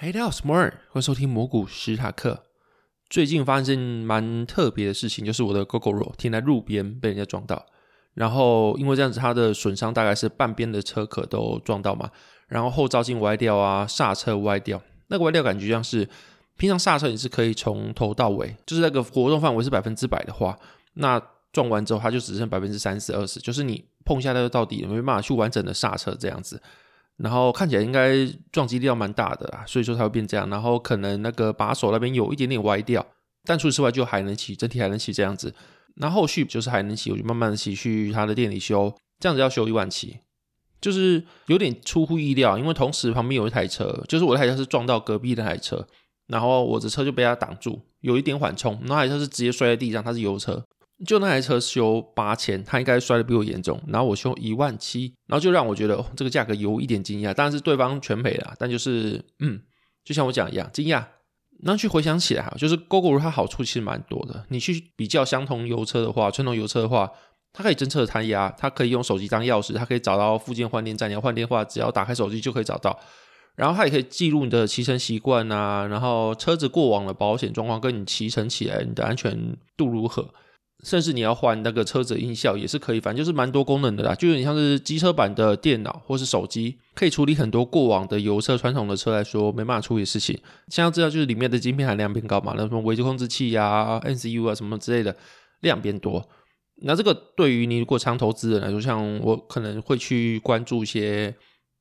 Hey，大家好，我是摩尔，欢迎收听摩股史塔克。最近发生蛮特别的事情，就是我的 Gogoro 停在路边被人家撞到，然后因为这样子，它的损伤大概是半边的车壳都撞到嘛。然后后照镜歪掉啊，刹车歪掉，那个歪掉感觉像是平常刹车你是可以从头到尾，就是那个活动范围是百分之百的话，那撞完之后它就只剩百分之三十二十，就是你碰一下它就到底没办法去完整的刹车这样子。然后看起来应该撞击力要蛮大的啦，所以说才会变这样。然后可能那个把手那边有一点点歪掉，但除此之外就还能骑，整体还能骑这样子。那后续就是还能骑，我就慢慢的骑去他的店里修，这样子要修一万七。就是有点出乎意料，因为同时旁边有一台车，就是我的台车是撞到隔壁那台车，然后我的车就被他挡住，有一点缓冲。那台车是直接摔在地上，它是油车，就那台车修八千，它应该摔得比我严重，然后我修一万七，然后就让我觉得、哦、这个价格有一点惊讶，当然是对方全赔了，但就是嗯，就像我讲一样惊讶。然后去回想起来哈，就是 Gogoro 它好处其实蛮多的，你去比较相同油车的话，传统油车的话。它可以侦测胎压，它可以用手机当钥匙，它可以找到附近换电站，你要换电话，只要打开手机就可以找到。然后它也可以记录你的骑乘习惯啊，然后车子过往的保险状况，跟你骑乘起来你的安全度如何，甚至你要换那个车子音效也是可以，反正就是蛮多功能的啦。就有点像是机车版的电脑或是手机，可以处理很多过往的油车传统的车来说没办法处理的事情。像要知道就是里面的晶片含量变高嘛，那什么微控制器啊、MCU 啊什么之类的量变多。那这个对于你如果长投资人来说，像我可能会去关注一些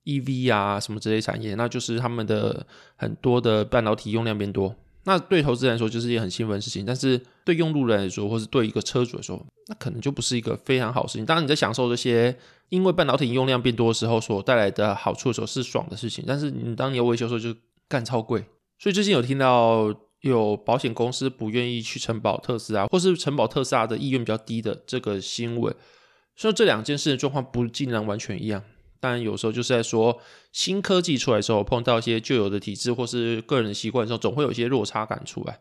EV 啊什么之类产业，那就是他们的很多的半导体用量变多。那对投资人来说就是一件很兴奋的事情，但是对用路人来说，或是对一个车主来说，那可能就不是一个非常好事情。当然你在享受这些因为半导体用量变多的时候所带来的好处的时候是爽的事情，但是你当你要维修的时候就干超贵。所以最近有听到。有保险公司不愿意去承保特斯拉，或是承保特斯拉的意愿比较低的这个新闻，所以这两件事的状况不尽然完全一样。但有时候就是在说新科技出来的时候，碰到一些旧有的体制或是个人习惯的时候，总会有一些落差感出来。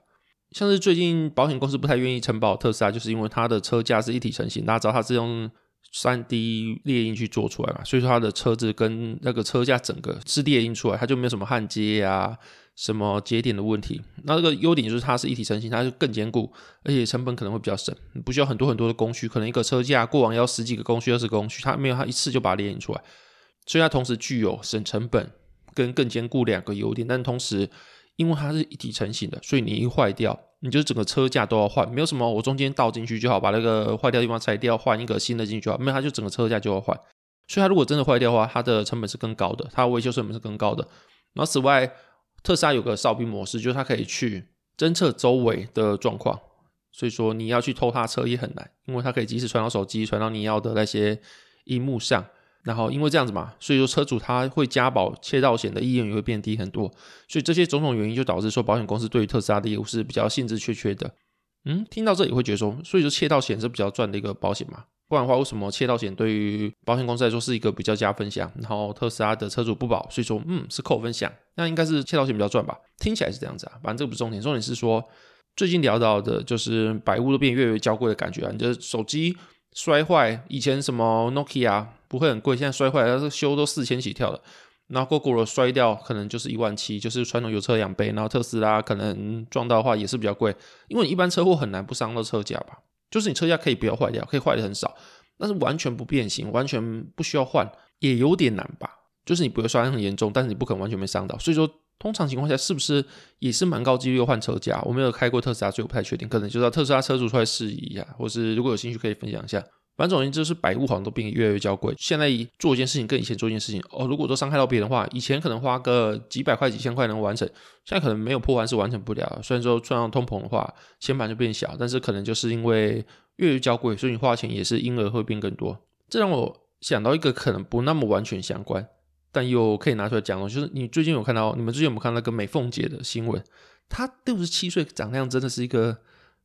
像是最近保险公司不太愿意承保特斯拉，就是因为它的车架是一体成型，大家知道它是用 3D 列印去做出来嘛，所以说它的车子跟那个车架整个是列印出来，它就没有什么焊接啊。什么节点的问题？那这个优点就是它是一体成型，它就更坚固，而且成本可能会比较省，不需要很多很多的工序，可能一个车架过往要十几个工序、二十工序，它没有，它一次就把它列印出来，所以它同时具有省成本跟更坚固两个优点。但同时，因为它是一体成型的，所以你一坏掉，你就整个车架都要换，没有什么我中间倒进去就好，把那个坏掉的地方拆掉，换一个新的进去就好，没有它就整个车架就要换。所以它如果真的坏掉的话，它的成本是更高的，它的维修成本是更高的。然后此外，特斯拉有个哨兵模式，就是它可以去侦测周围的状况，所以说你要去偷它车也很难，因为它可以及时传到手机，传到你要的那些荧幕上。然后因为这样子嘛，所以说车主他会加保窃盗险的意愿也会变低很多。所以这些种种原因就导致说保险公司对于特斯拉的业务是比较兴致缺缺的。嗯，听到这里会觉得说，所以说窃盗险是比较赚的一个保险嘛？不然的话，为什么窃盗险对于保险公司来说是一个比较加分项？然后特斯拉的车主不保，所以说嗯是扣分项，那应该是窃盗险比较赚吧？听起来是这样子啊，反正这个不是重点，重点是说最近聊到的就是百物都变越来越娇贵的感觉啊！你的手机摔坏，以前什么 Nokia 不会很贵，现在摔坏它修都四千起跳的，然后 GoGo 摔掉可能就是一万七，就是传统油车两倍，然后特斯拉可能撞到的话也是比较贵，因为一般车祸很难不伤到车架吧？就是你车架可以不要坏掉，可以坏的很少，但是完全不变形，完全不需要换，也有点难吧？就是你不会摔很严重，但是你不可能完全没伤到。所以说，通常情况下是不是也是蛮高几率换车架？我没有开过特斯拉，所以我不太确定，可能就是要特斯拉车主出来试一下，或是如果有兴趣可以分享一下。反正总之，就是百物好像都变得越来越娇贵。现在做一件事情跟以前做一件事情，哦，如果说伤害到别人的话，以前可能花个几百块、几千块能完成，现在可能没有破万是完成不了。虽然说算上通膨的话，钱板就变小，但是可能就是因为越来越娇贵，所以你花钱也是因而会变更多。这让我想到一个可能不那么完全相关，但又可以拿出来讲哦。就是你最近有看到，你们最近有没有看到那个美凤姐的新闻？她六十七岁长那样，真的是一个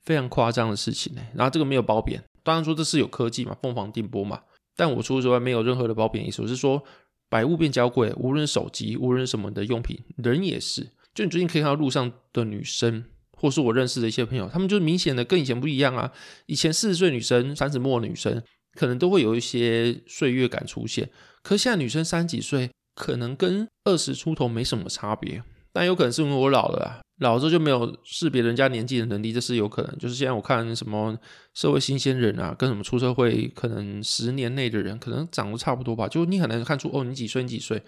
非常夸张的事情呢。然后这个没有褒贬，当然说这是有科技嘛，凤凰电波嘛。但我除此之外没有任何的褒贬意思，我是说百物变娇贵，无论手机，无论什么的用品，人也是。就你最近可以看到路上的女生，或是我认识的一些朋友，他们就明显的跟以前不一样啊。以前四十岁女生、三十末女生，可能都会有一些岁月感出现，可是现在女生三十几岁，可能跟二十出头没什么差别。但有可能是因为我老了啊，老了之后就没有识别人家年纪的能力，这是有可能。就是现在我看什么社会新鲜人啊，跟什么出社会可能十年内的人，可能长得差不多吧。就你很难看出哦，你几岁？你几岁？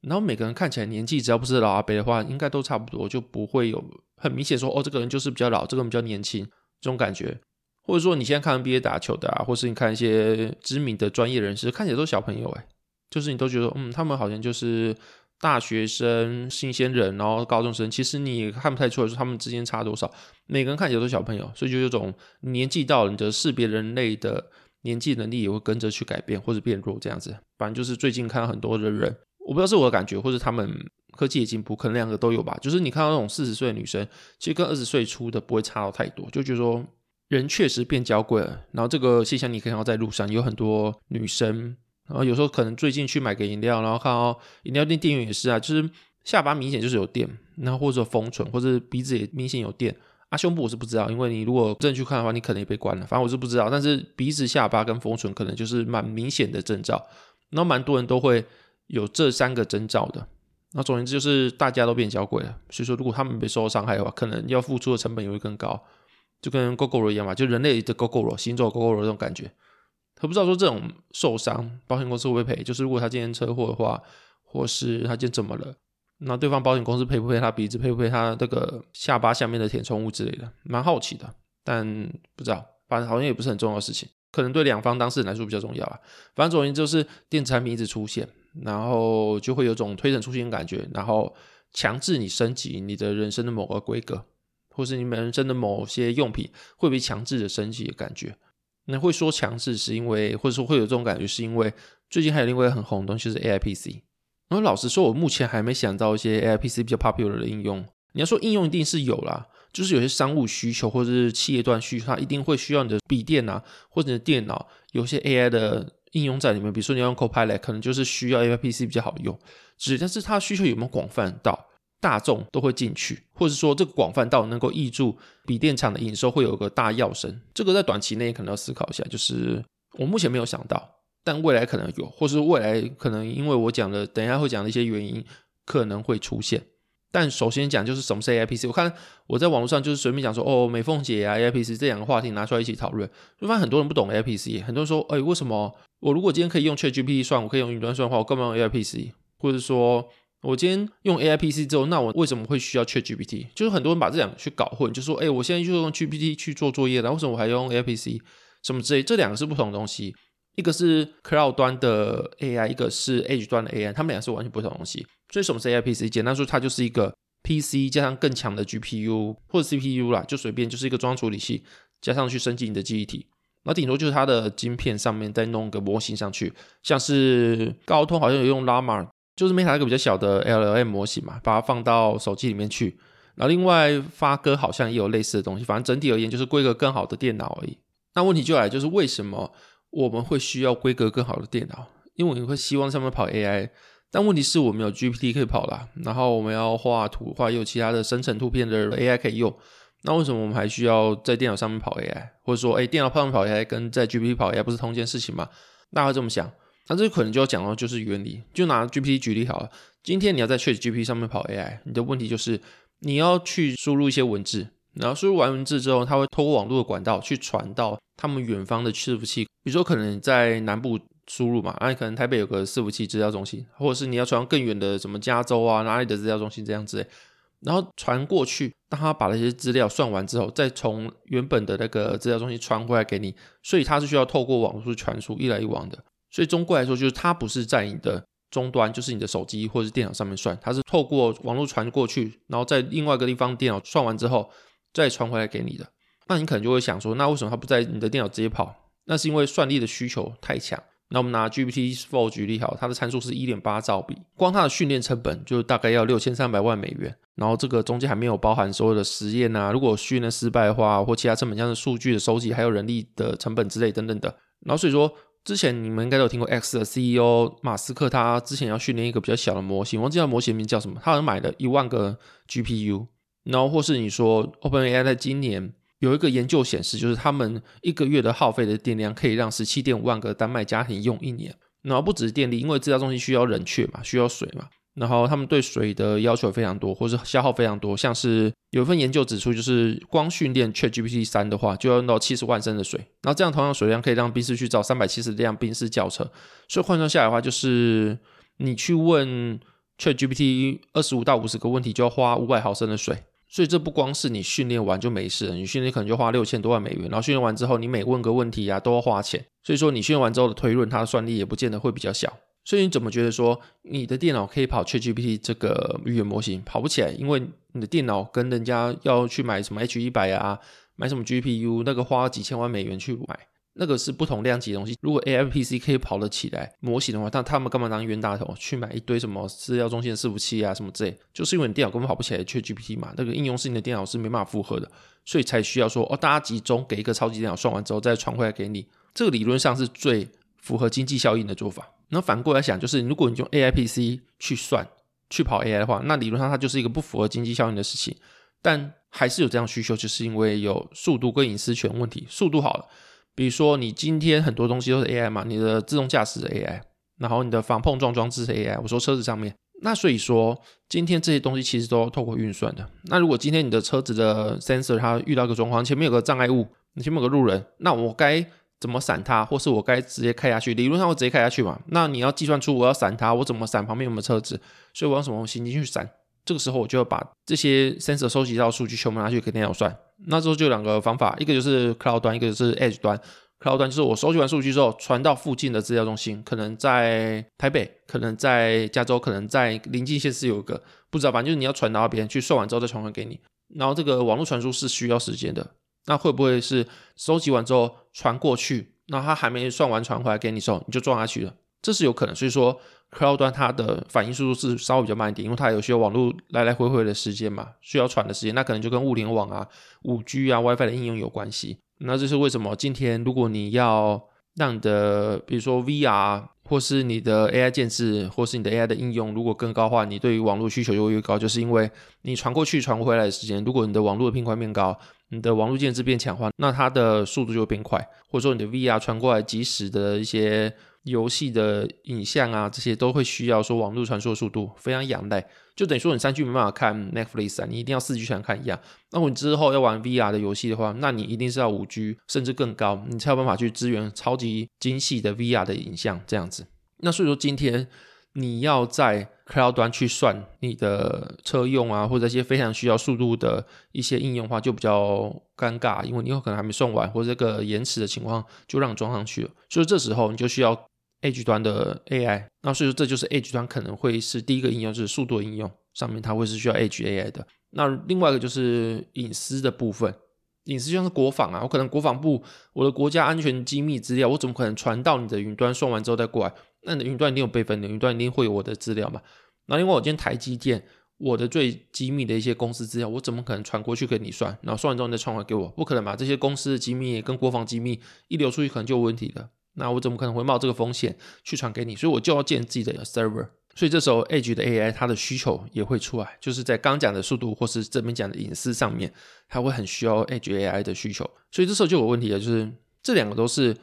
然后每个人看起来年纪，只要不是老阿伯的话，应该都差不多，就不会有很明显说哦，这个人就是比较老，这个人比较年轻这种感觉。或者说你现在看 NBA 打球的啊，或是你看一些知名的专业人士，看起来都是小朋友诶，就是你都觉得嗯，他们好像就是大学生、新鲜人，然后高中生，其实你看不太出来说他们之间差多少。每个人看起来都是小朋友，所以就有种年纪到了，你的识别人类的年纪能力也会跟着去改变或者变弱这样子。反正就是最近看到很多的人。我不知道是我的感觉，或者他们科技也进步，可能两个都有吧。就是你看到那种四十岁的女生，其实跟二十岁出的不会差到太多，就觉得说人确实变娇贵了。然后这个现象你可以看到在路上有很多女生，然后有时候可能最近去买个饮料，然后看到饮料店店员也是啊，就是下巴明显就是有电，然后或者丰唇，或者鼻子也明显有电。啊，胸部我是不知道，因为你如果真的去看的话，你可能也被关了。反正我是不知道，但是鼻子、下巴跟丰唇可能就是蛮明显的征兆，然后蛮多人都会。有这三个征兆的，那总言之就是大家都变娇贵了。所以说，如果他们被受到伤害的话，可能要付出的成本也会更高，就跟 GOGO 一样嘛，就人类的 Gogoro，行走 GoGo 罗这种感觉。他不知道说这种受伤，保险公司会不会赔？就是如果他今天车祸的话，或是他今天怎么了，那对方保险公司赔不赔他鼻子，赔不赔他这个下巴下面的填充物之类的？蛮好奇的，但不知道，反正好像也不是很重要的事情。可能对两方当事人来说比较重要啊。反正总而言之就是电子产品一直出现。然后就会有种推陈出新的感觉，然后强制你升级你的人生的某个规格，或是你们人生的某些用品会被强制的升级的感觉。那会说强制是因为，或者说会有这种感觉，是因为最近还有另外一个很红的东西就是 AIPC。然后老实说，我目前还没想到一些 AIPC 比较 popular 的应用。你要说应用一定是有啦，就是有些商务需求或者是企业端需求，它一定会需要你的笔电啊，或者你的电脑有些 AI 的。应用在里面，比如说你要用 Copilot，可能就是需要 AIPC 比较好用。只但是它需求有没有广泛到大众都会进去，或者说这个广泛到能够挹注笔电厂的营收会有个大跃升？这个在短期内可能要思考一下。就是我目前没有想到，但未来可能有，或是未来可能因为我讲的，等一下会讲的一些原因可能会出现。但首先讲就是什么是 AIPC，我看我在网络上就是随便讲说哦，美凤姐啊 AIPC 这两个话题拿出来一起讨论，就发现很多人不懂 AIPC，很多人说哎为什么我如果今天可以用 ChatGPT 算，我可以用云端算的话，我干嘛用 AIPC？或者说我今天用 AIPC 之后，那我为什么会需要 ChatGPT？就是很多人把这两个去搞混，就说哎我现在就用 GPT 去做作业，那为什么我还用 AIPC？什么之类，这两个是不同的东西，一个是 Cloud 端的 AI，一个是 Edge 端的 AI，他们两个是完全不同的东西。所以什么是 AIPC？简单说，它就是一个 PC 加上更强的 GPU 或者 CPU 啦，就随便就是一个装处理器加上去升级你的记忆体。那顶多就是它的晶片上面再弄个模型上去，像是高通好像有用 Llama，就是 Meta 一个比较小的 LLM 模型嘛，把它放到手机里面去。然后另外发哥好像也有类似的东西，反正整体而言就是规格更好的电脑而已。那问题就来就是为什么我们会需要规格更好的电脑？因为我们会希望上面跑 AI。但问题是我们有 GPT 可以跑啦，然后我们要画图的话，有其他的生成图片的 AI 可以用。那为什么我们还需要在电脑上面跑 AI？或者说，哎，电脑上面跑 AI 跟在 GPT 跑 AI 不是同一件事情吗？大家会这么想。那这可能就要讲到就是原理。就拿 GPT 举例好了，今天你要在 ChatGPT 上面跑 AI，你的问题就是你要去输入一些文字，然后输入完文字之后，它会透过网络的管道去传到他们远方的伺服器，比如说可能在南部。输入嘛，啊，可能台北有个伺服器资料中心，或者是你要传更远的什么加州啊哪里的资料中心这样子，然后传过去，当他把那些资料算完之后，再从原本的那个资料中心传回来给你，所以它是需要透过网络传输一来一往的，所以总归来说就是它不是在你的终端，就是你的手机或者是电脑上面算，它是透过网络传过去，然后在另外一个地方电脑算完之后再传回来给你的。那你可能就会想说，那为什么它不在你的电脑直接跑？那是因为算力的需求太强。那我们拿 GPT-4 举例好，它的参数是一点八兆比，光它的训练成本就大概要六千三百万美元。然后这个中间还没有包含所有的实验啊，如果训练失败的话，或其他成本，像是数据的收集，还有人力的成本之类等等的。然后所以说，之前你们应该都有听过 X 的 CEO 马斯克，他之前要训练一个比较小的模型，我忘记模型名叫什么，他好像买了一万个 GPU。然后或是你说 OpenAI 在今年。有一个研究显示，就是他们一个月的耗费的电量可以让十七点五万个丹麦家庭用一年。然后不只是电力，因为这家中心需要冷却嘛，需要水嘛。然后他们对水的要求非常多，或是消耗非常多。像是有一份研究指出，就是光训练 ChatGPT 三的话，就要用到七十万升的水。然后这样同样水量可以让宾士去造三百七十辆宾士轿车。所以换算下来的话，就是你去问 ChatGPT 二十五到五十个问题，就要花五百毫升的水。所以这不光是你训练完就没事了，你训练可能就花六千多万美元，然后训练完之后，你每问个问题啊都要花钱。所以说你训练完之后的推论，它的算力也不见得会比较小。所以你怎么觉得说你的电脑可以跑 ChatGPT 这个语言模型？跑不起来，因为你的电脑跟人家要去买什么 H100 啊，买什么 GPU，那个花几千万美元去买。那个是不同量级的东西。如果 AI PC 可以跑得起来模型的话，那他们干嘛当冤大头去买一堆什么资料中心的伺服器啊什么之类？就是因为你电脑根本跑不起来 ChatGPT 嘛，那个应用是你的电脑是没办法负荷的，所以才需要说哦，大家集中给一个超级电脑算完之后再传回来给你。这个理论上是最符合经济效应的做法。那反过来想，就是如果你用 AI PC 去算去跑 AI 的话，那理论上它就是一个不符合经济效应的事情。但还是有这样需求，就是因为有速度跟隐私权问题。速度好了。比如说，你今天很多东西都是 AI 嘛，你的自动驾驶的 AI，然后你的防碰撞装置是 AI。我说车子上面，那所以说今天这些东西其实都透过运算的。那如果今天你的车子的 sensor 它遇到一个状况，前面有个障碍物，你前面有个路人，那我该怎么闪它，或是我该直接开下去？理论上我直接开下去嘛。那你要计算出我要闪它，我怎么闪？旁边有没有车子？所以我用什么行进去闪？这个时候我就要把这些 sensor 收集到数据全部拿去给电脑算。那之后就两个方法，一个就是 cloud 端，一个就是 edge 端。cloud 端就是我收集完数据之后传到附近的资料中心，可能在台北，可能在加州，可能在临近县市有一个不知道，反正就是你要传到别人去算完之后再传回给你。然后这个网络传输是需要时间的，那会不会是收集完之后传过去，那它还没算完传回来给你时候你就撞下去了？这是有可能，所以说 Cloud 端它的反应速度是稍微比较慢一点，因为它有些网络来来回回的时间嘛，需要传的时间，那可能就跟物联网啊、五 G 啊、WiFi 的应用有关系。那这是为什么？今天如果你要让你的，比如说 VR 或是你的 AI 建制，或是你的 AI 的应用，如果更高的话，你对于网络需求就会越高，就是因为你传过去、传回来的时间，如果你的网络的频宽变高，你的网络建制变强化，那它的速度就会变快，或者说你的 VR 传过来及时的一些。游戏的影像啊，这些都会需要说网络传输速度非常仰赖，就等于说你三 G 没办法看 Netflix 啊，你一定要四 G 才能看一样。那我之后要玩 VR 的游戏的话，那你一定是要五 G 甚至更高，你才有办法去支援超级精细的 VR 的影像这样子。那所以说今天你要在 Cloud 端去算你的车用啊，或者一些非常需要速度的一些应用的话，就比较尴尬，因为你有可能还没算完，或者这个延迟的情况就让装上去了。所以这时候你就需要。Edge 端的 AI，那所以说这就是 Edge 端可能会是第一个应用，就是速度应用上面它会是需要 Edge AI 的。那另外一个就是隐私的部分，隐私就像是国防啊，我可能国防部我的国家安全机密资料，我怎么可能传到你的云端算完之后再过来？那你的云端一定有备份的，云端一定会有我的资料嘛。那另外我今天台积电，我的最机密的一些公司资料，我怎么可能传过去给你算？然后算完之后你再传回给我？不可能吧？这些公司的机密跟国防机密一流出去，可能就有问题的。那我怎么可能会冒这个风险去传给你？所以我就要建自己的 server。所以这时候 Edge 的 AI 它的需求也会出来，就是在刚讲的速度或是这边讲的隐私上面，它会很需要 Edge AI 的需求。所以这时候就有问题了，就是这两个都是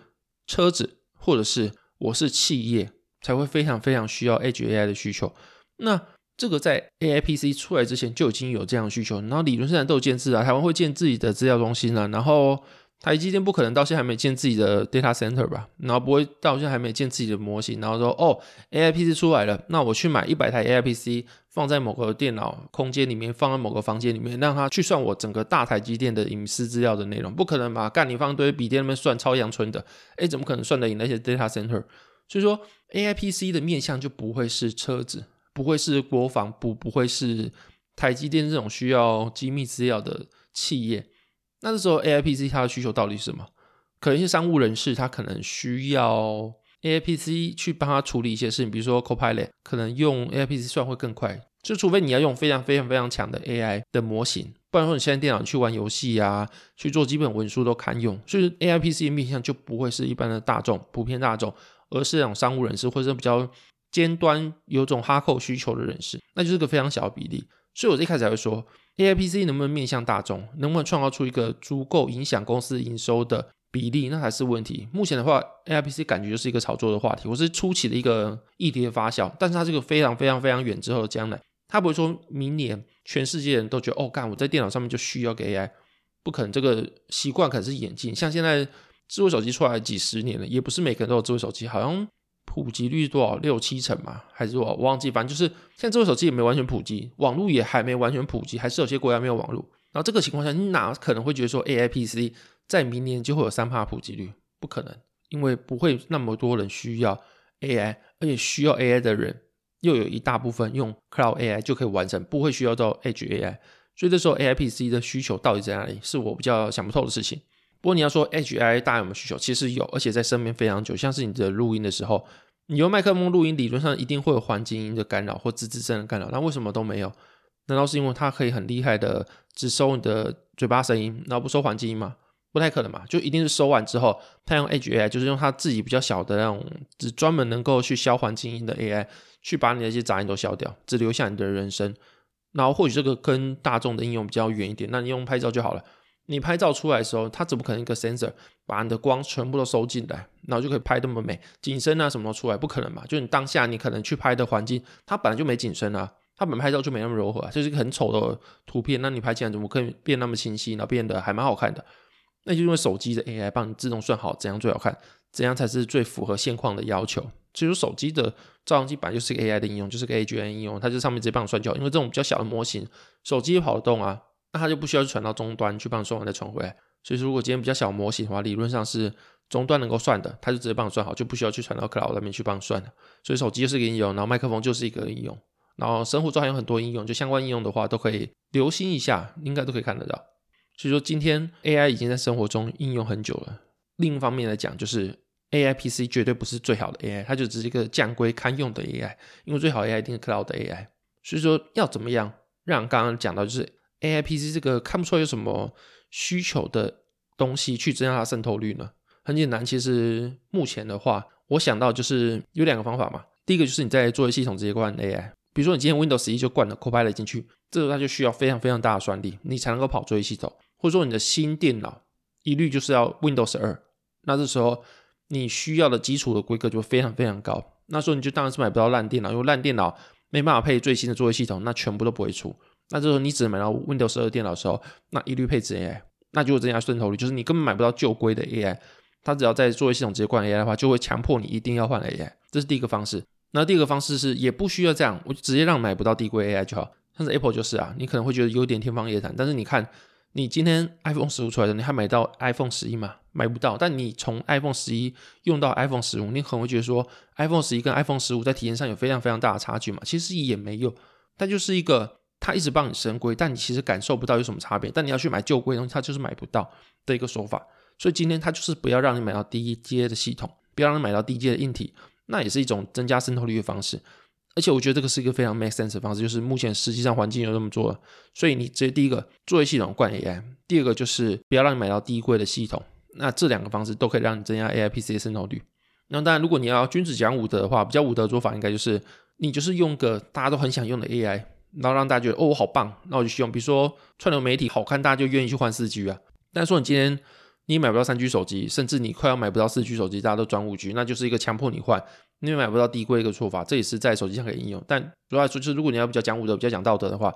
车子或者是我是企业才会非常非常需要 H A I 的需求。那这个在 AI PC 出来之前就已经有这样的需求，然后理论上都有建制啊，台湾会建自己的资料中心啊，然后。台积电不可能到现在还没建自己的 data center 吧？然后不会到现在还没建自己的模型，然后说哦，AI PC 出来了，那我去买一百台 AI PC 放在某个电脑空间里面，放在某个房间里面，让它去算我整个大台积电的隐私资料的内容，不可能吧？干你放堆笔电那边算超阳春的，诶，怎么可能算得赢那些 data center？所以说 AI PC 的面向就不会是车子，不会是国防部，不会是台积电这种需要机密资料的企业。那这时候 AI PC 它的需求到底是什么？可能一些商务人士他可能需要 AIPC 去帮他处理一些事情，比如说 Copilot 可能用 AIPC 算会更快。就除非你要用非常非常非常强的 AI 的模型，不然说你现在电脑去玩游戏啊，去做基本文书都堪用。所以 AIPC 的面向就不会是一般的大众、普遍大众，而是那种商务人士或者比较尖端、有种哈扣需求的人士，那就是个非常小的比例。所以我一开始还会说，AIPC 能不能面向大众，能不能创造出一个足够影响公司营收的比例，那才是问题。目前的话，AIPC 感觉就是一个炒作的话题，我是初期的一个议题的发酵，但是它这个非常非常非常远之后的将来。它不会说明年全世界人都觉得哦，干我在电脑上面就需要个 AI，不可能。这个习惯可能是演进。像现在智慧手机出来几十年了，也不是每个人都有智慧手机，好像普及率多少六七成嘛，还是多少我忘记。反正就是现在智慧手机也没完全普及，网络也还没完全普及，还是有些国家没有网络。然后这个情况下，你哪可能会觉得说 AIPC 在明年就会有三趴普及率？不可能，因为不会那么多人需要 AI，而且需要 AI 的人。又有一大部分用 Cloud AI 就可以完成，不会需要到 Edge AI，所以这时候 AIPC 的需求到底在哪里，是我比较想不透的事情。不过你要说 HAI 大家有没有需求，其实有，而且在身边非常久。像是你的录音的时候，你用麦克风录音，理论上一定会有环境音的干扰或吱吱声的干扰，那为什么都没有？难道是因为它可以很厉害的只收你的嘴巴声音，然后不收环境音吗？不太可能嘛，就一定是收完之后，它用 AI，就是用它自己比较小的那种，只专门能够去消环境音的 AI，去把你的一些杂音都消掉，只留下你的人声。然后或许这个跟大众的应用比较远一点，那你用拍照就好了。你拍照出来的时候，它怎么可能一个 sensor 把你的光全部都收进来，然后就可以拍那么美，景深啊什么都出来？不可能嘛，就你当下你可能去拍的环境，它本来就没景深啊，它本拍照就没那么柔和，就是一个很丑的图片，那你拍起来怎么可以变那么清晰，然后变得还蛮好看的？那就因为手机的 AI 帮你自动算好怎样最好看，怎样才是最符合现况的要求。所以说手机的照相机本来就是个 AI 的应用，就是个 AGI 应用，它就上面直接帮你算就好。因为这种比较小的模型，手机也跑得动啊，那它就不需要去传到终端去帮你算完再传回来。所以说如果今天比较小模型的话，理论上是终端能够算的，它就直接帮你算好，就不需要去传到 Cloud 那边去帮你算了。所以手机就是一个应用，然后麦克风就是一个应用，然后生活中还有很多应用，就相关应用的话都可以留心一下，应该都可以看得到。所以说，今天 AI 已经在生活中应用很久了。另一方面来讲，就是 AIPC 绝对不是最好的 AI，它就只是一个降规堪用的 AI。因为最好的 AI 一定是 Cloud 的 AI。所以说，要怎么样让刚刚讲到就是 AIPC 这个看不出来有什么需求的东西去增加它渗透率呢？很简单，其实目前的话，我想到就是有两个方法嘛。第一个就是你在作业系统直接灌 AI。比如说，你今天 Windows 十一就灌了 Copilot 进去，这时候它就需要非常非常大的算力，你才能够跑作业系统。或者说，你的新电脑一律就是要 Windows 十二，那这时候你需要的基础的规格就非常非常高。那时候你就当然是买不到烂电脑，因为烂电脑没办法配最新的作业系统，那全部都不会出。那这时候你只能买到 Windows 十二电脑的时候，那一律配置 AI，那就会增加渗透率，就是你根本买不到旧规的 AI，它只要在作业系统直接灌 AI 的话，就会强迫你一定要换 AI。这是第一个方式。那第二个方式是也不需要这样，我就直接让买不到低规 AI 就好。像是 Apple 就是啊，你可能会觉得有点天方夜谭，但是你看，你今天 iPhone 十五出来的，你还买到 iPhone 十一吗？买不到。但你从 iPhone 十一用到 iPhone 十五，你可能会觉得说 iPhone 十一跟 iPhone 十五在体验上有非常非常大的差距嘛？其实也没有，但就是一个它一直帮你升规，但你其实感受不到有什么差别。但你要去买旧规的东西，它就是买不到的一个说法。所以今天它就是不要让你买到低阶的系统，不要让你买到低阶的硬体。那也是一种增加渗透率的方式，而且我觉得这个是一个非常 make sense 的方式，就是目前实际上环境有这么做了，所以你直接第一个作业系统灌 AI，第二个就是不要让你买到低贵的系统，那这两个方式都可以让你增加 AIPC 的渗透率。那当然，如果你要君子讲武德的话，比较武德的做法应该就是你就是用个大家都很想用的 AI，然后让大家觉得哦我好棒，那我就去用，比如说串流媒体好看，大家就愿意去换四 G 啊。但是说你今天你买不到三 G 手机，甚至你快要买不到四 G 手机，大家都转五 G，那就是一个强迫你换，因为买不到低规一个做法，这也是在手机上可以应用。但主要来说，就是如果你要比较讲武德、比较讲道德的话，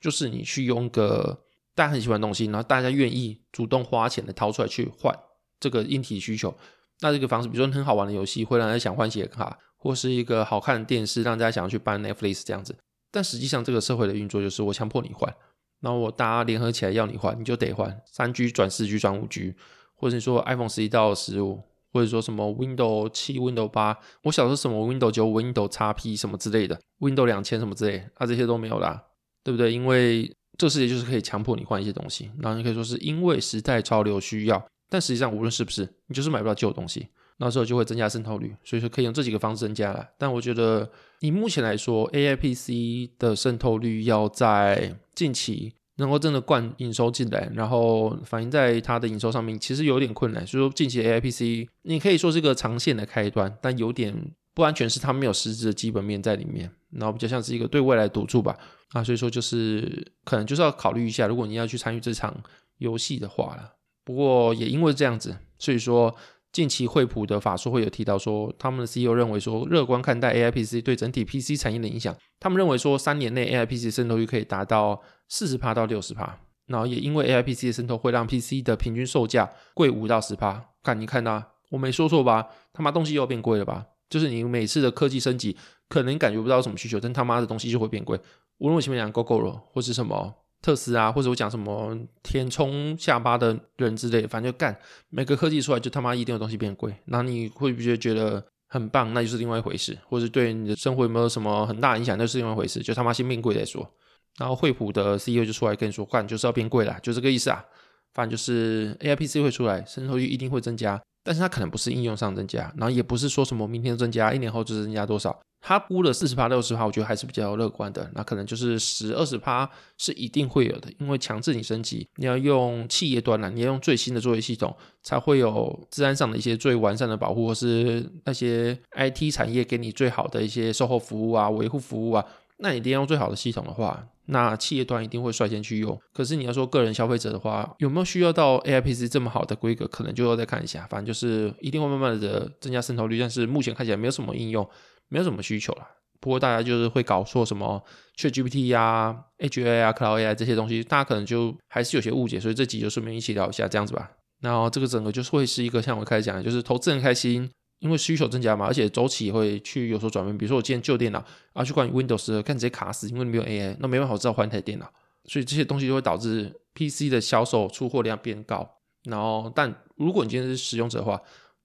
就是你去用个大家很喜欢的东西，然后大家愿意主动花钱的掏出来去换这个硬体需求，那这个方式，比如说很好玩的游戏，会让人想换显卡，或是一个好看的电视，让大家想要去办 Netflix 这样子。但实际上，这个社会的运作就是我强迫你换，然后我大家联合起来要你换，你就得换三 G 转四 G 转五 G。或者你说 iPhone 十一到十五，或者说什么 Windows 七、Windows 八，我小时候什么 Windows 九、Windows XP 什么之类的，Windows 两千什么之类，啊这些都没有啦，对不对？因为这个世界就是可以强迫你换一些东西，然后你可以说是因为时代潮流需要，但实际上无论是不是，你就是买不到旧东西。那时候就会增加渗透率。所以说可以用这几个方式增加了。但我觉得以目前来说，AI PC 的渗透率要在近期能够真的灌营收进来，然后反映在它的营收上面，其实有点困难。所以说近期 AI PC 你可以说是一个长线的开端，但有点不完全是它没有实质的基本面在里面，然后比较像是一个对未来的赌注吧。啊，所以说就是可能就是要考虑一下，如果你要去参与这场游戏的话了。不过也因为这样子，所以说近期惠普的法说会有提到说，他们的 CEO 认为说，乐观看待 AI PC 对整体 PC 产业的影响。他们认为说，三年内 AI PC 渗透率可以达到四十趴到六十趴。然后也因为 AI PC 的渗透会让 PC 的平均售价贵五到十趴。看，你看呐，我没说错吧？他妈东西又变贵了吧？就是你每次的科技升级，可能感觉不到什么需求，但他妈的东西就会变贵。无论我前面讲 GoGo 了或是什么特斯拉，或者我讲什么填充下巴的人之类，反正就干每个科技出来就他妈一定有东西变贵。那你会不会觉得很棒？那就是另外一回事。或者对你的生活有没有什么很大影响？那是另外一回事。就他妈先变贵再说。然后惠普的 CEO 就出来跟你说，干就是要变贵了，就这个意思啊。反正就是 AIPC 会出来，渗透率一定会增加。但是它可能不是应用上增加，然后也不是说什么明天增加，一年后就是增加多少。它估了四十趴、六十趴，我觉得还是比较乐观的。那可能就是十、二十趴是一定会有的，因为强制你升级，你要用企业端了，你要用最新的作业系统，才会有治安上的一些最完善的保护，或是那些 IT 产业给你最好的一些售后服务啊、维护服务啊。那你一定要用最好的系统的话，那企业端一定会率先去用。可是你要说个人消费者的话，有没有需要到 AI PC 这么好的规格，可能就要再看一下。反正就是一定会慢慢的增加渗透率，但是目前看起来没有什么应用，没有什么需求了。不过大家就是会搞错什么 ChatGPT 呀、HAI 啊、Cloud AI 这些东西，大家可能就还是有些误解，所以这集就顺便一起聊一下这样子吧。然后这个整个就是会是一个像我开始讲的，就是投资人开心。因为需求增加嘛，而且周期也会去有所转变。比如说我今天旧电脑啊，去换 Windows，看直接卡死，因为你没有 AI，那没办法，我只好换台电脑。所以这些东西就会导致 PC 的销售出货量变高。然后，但如果你今天是使用者的话，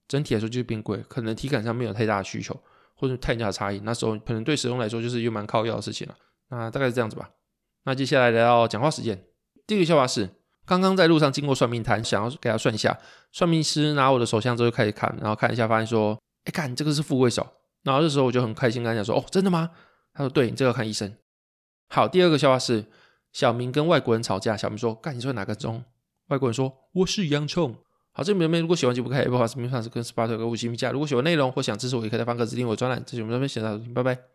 整体来说就是变贵，可能体感上没有太大的需求或者太大的差异。那时候可能对使用来说就是又蛮靠要的事情了。那大概是这样子吧。那接下来来到讲话时间，第一个笑话是。刚刚在路上经过算命摊，想要给他算一下。算命师拿我的手相之后就开始看，然后看一下，发现说：“哎，看这个是富贵手。”然后这时候我就很开心跟他讲说：“哦，真的吗？”他说：“对，你这个要看医生。”好，第二个笑话是小明跟外国人吵架，小明说：“干，你说哪个钟？”外国人说：“我是洋葱。”好，这里边如果喜欢就不看，也不好意思，明天是跟 Sparta 个五星评价。如果喜欢内容或想支持我，也可以在方格子订阅我专栏。这是我们这边写的，拜拜。